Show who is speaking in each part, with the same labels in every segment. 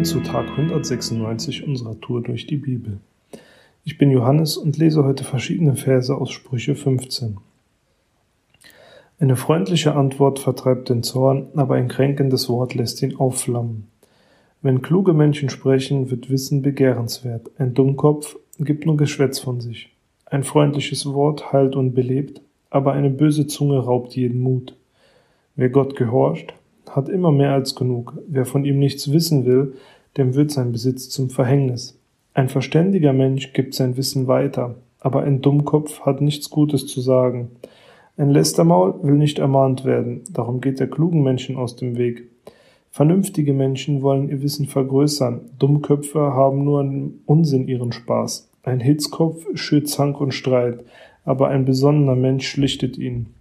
Speaker 1: Willkommen zu Tag 196 unserer Tour durch die Bibel. Ich bin Johannes und lese heute verschiedene Verse aus Sprüche 15. Eine freundliche Antwort vertreibt den Zorn, aber ein kränkendes Wort lässt ihn aufflammen. Wenn kluge Menschen sprechen, wird Wissen begehrenswert. Ein Dummkopf gibt nur Geschwätz von sich. Ein freundliches Wort heilt und belebt, aber eine böse Zunge raubt jeden Mut. Wer Gott gehorcht, hat immer mehr als genug. Wer von ihm nichts wissen will, dem wird sein Besitz zum Verhängnis. Ein verständiger Mensch gibt sein Wissen weiter, aber ein Dummkopf hat nichts Gutes zu sagen. Ein Lästermaul will nicht ermahnt werden, darum geht der klugen Menschen aus dem Weg. Vernünftige Menschen wollen ihr Wissen vergrößern, Dummköpfe haben nur im Unsinn ihren Spaß. Ein Hitzkopf schürt Zank und Streit, aber ein besonnener Mensch schlichtet ihn.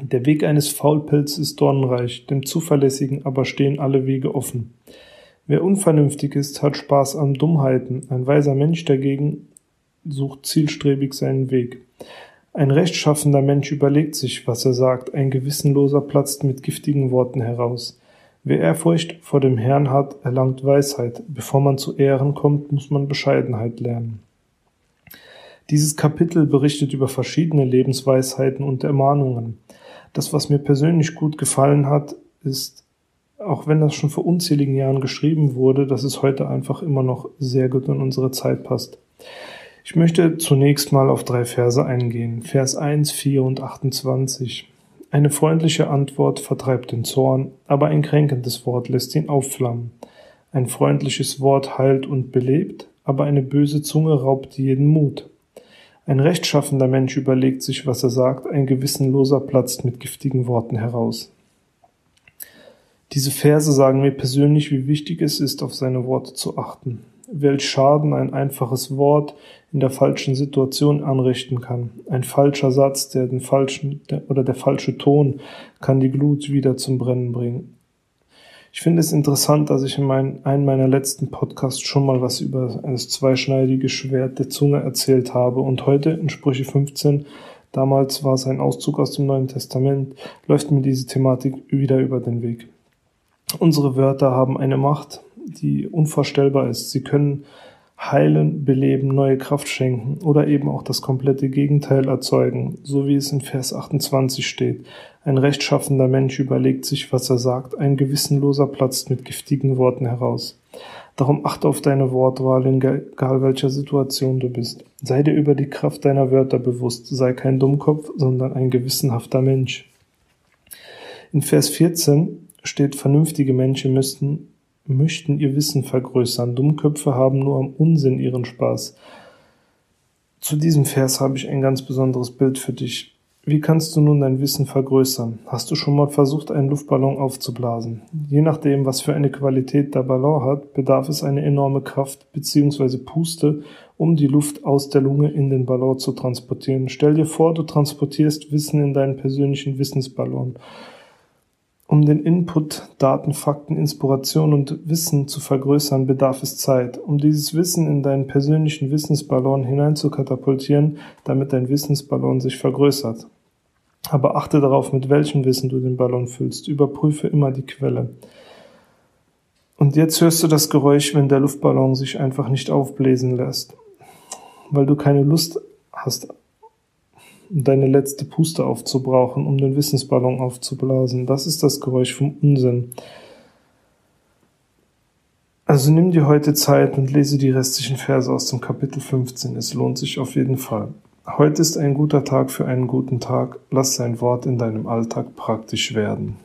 Speaker 1: Der Weg eines Faulpelz ist dornreich, dem Zuverlässigen aber stehen alle Wege offen. Wer unvernünftig ist, hat Spaß an Dummheiten, ein weiser Mensch dagegen sucht zielstrebig seinen Weg. Ein rechtschaffender Mensch überlegt sich, was er sagt, ein Gewissenloser platzt mit giftigen Worten heraus. Wer Ehrfurcht vor dem Herrn hat, erlangt Weisheit. Bevor man zu Ehren kommt, muss man Bescheidenheit lernen. Dieses Kapitel berichtet über verschiedene Lebensweisheiten und Ermahnungen. Das, was mir persönlich gut gefallen hat, ist, auch wenn das schon vor unzähligen Jahren geschrieben wurde, dass es heute einfach immer noch sehr gut in unsere Zeit passt. Ich möchte zunächst mal auf drei Verse eingehen. Vers 1, 4 und 28. Eine freundliche Antwort vertreibt den Zorn, aber ein kränkendes Wort lässt ihn aufflammen. Ein freundliches Wort heilt und belebt, aber eine böse Zunge raubt jeden Mut. Ein rechtschaffender Mensch überlegt sich, was er sagt, ein gewissenloser platzt mit giftigen Worten heraus. Diese Verse sagen mir persönlich, wie wichtig es ist, auf seine Worte zu achten welch Schaden ein einfaches Wort in der falschen Situation anrichten kann. Ein falscher Satz, der den falschen der, oder der falsche Ton kann die Glut wieder zum Brennen bringen. Ich finde es interessant, dass ich in mein, einem meiner letzten Podcasts schon mal was über das zweischneidige Schwert der Zunge erzählt habe und heute in Sprüche 15, damals war es ein Auszug aus dem Neuen Testament, läuft mir diese Thematik wieder über den Weg. Unsere Wörter haben eine Macht, die unvorstellbar ist. Sie können heilen, beleben, neue Kraft schenken oder eben auch das komplette Gegenteil erzeugen, so wie es in Vers 28 steht. Ein rechtschaffender Mensch überlegt sich, was er sagt, ein gewissenloser platzt mit giftigen Worten heraus. Darum achte auf deine Wortwahl, in egal welcher Situation du bist. Sei dir über die Kraft deiner Wörter bewusst, sei kein Dummkopf, sondern ein gewissenhafter Mensch. In Vers 14 steht, vernünftige Menschen müssten möchten ihr Wissen vergrößern. Dummköpfe haben nur am Unsinn ihren Spaß. Zu diesem Vers habe ich ein ganz besonderes Bild für dich. Wie kannst du nun dein Wissen vergrößern? Hast du schon mal versucht, einen Luftballon aufzublasen? Je nachdem, was für eine Qualität der Ballon hat, bedarf es eine enorme Kraft bzw. Puste, um die Luft aus der Lunge in den Ballon zu transportieren. Stell dir vor, du transportierst Wissen in deinen persönlichen Wissensballon. Um den Input, Daten, Fakten, Inspiration und Wissen zu vergrößern, bedarf es Zeit. Um dieses Wissen in deinen persönlichen Wissensballon hineinzukatapultieren, damit dein Wissensballon sich vergrößert. Aber achte darauf, mit welchem Wissen du den Ballon füllst. Überprüfe immer die Quelle. Und jetzt hörst du das Geräusch, wenn der Luftballon sich einfach nicht aufbläsen lässt, weil du keine Lust hast deine letzte Puste aufzubrauchen, um den Wissensballon aufzublasen. Das ist das Geräusch vom Unsinn. Also nimm dir heute Zeit und lese die restlichen Verse aus dem Kapitel 15. Es lohnt sich auf jeden Fall. Heute ist ein guter Tag für einen guten Tag. Lass sein Wort in deinem Alltag praktisch werden.